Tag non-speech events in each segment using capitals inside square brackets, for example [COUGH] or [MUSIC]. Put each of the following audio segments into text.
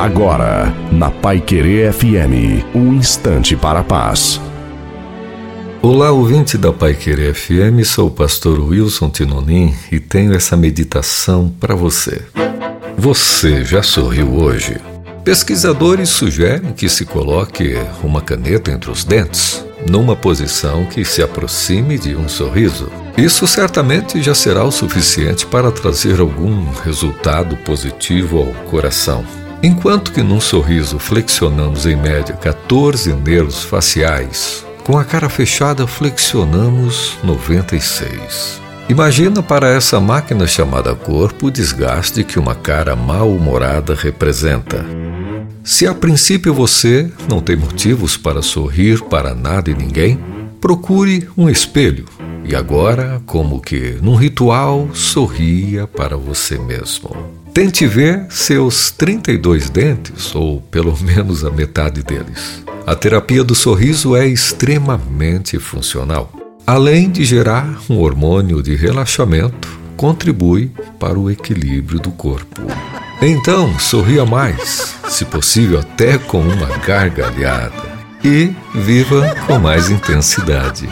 Agora, na Pai Querer FM, um instante para a paz. Olá, ouvinte da Pai Querer FM, sou o pastor Wilson Tinonim e tenho essa meditação para você. Você já sorriu hoje? Pesquisadores sugerem que se coloque uma caneta entre os dentes, numa posição que se aproxime de um sorriso. Isso certamente já será o suficiente para trazer algum resultado positivo ao coração. Enquanto que num sorriso flexionamos em média 14 nervos faciais, com a cara fechada flexionamos 96. Imagina para essa máquina chamada corpo o desgaste que uma cara mal-humorada representa. Se a princípio você não tem motivos para sorrir para nada e ninguém, procure um espelho e agora, como que num ritual, sorria para você mesmo. Tente ver seus 32 dentes, ou pelo [LAUGHS] menos a metade deles. A terapia do sorriso é extremamente funcional. Além de gerar um hormônio de relaxamento, contribui para o equilíbrio do corpo. Então, sorria mais, se possível até com uma gargalhada, e viva com mais intensidade.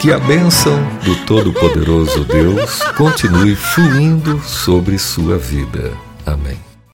Que a bênção do Todo-Poderoso Deus continue fluindo sobre sua vida. Amém.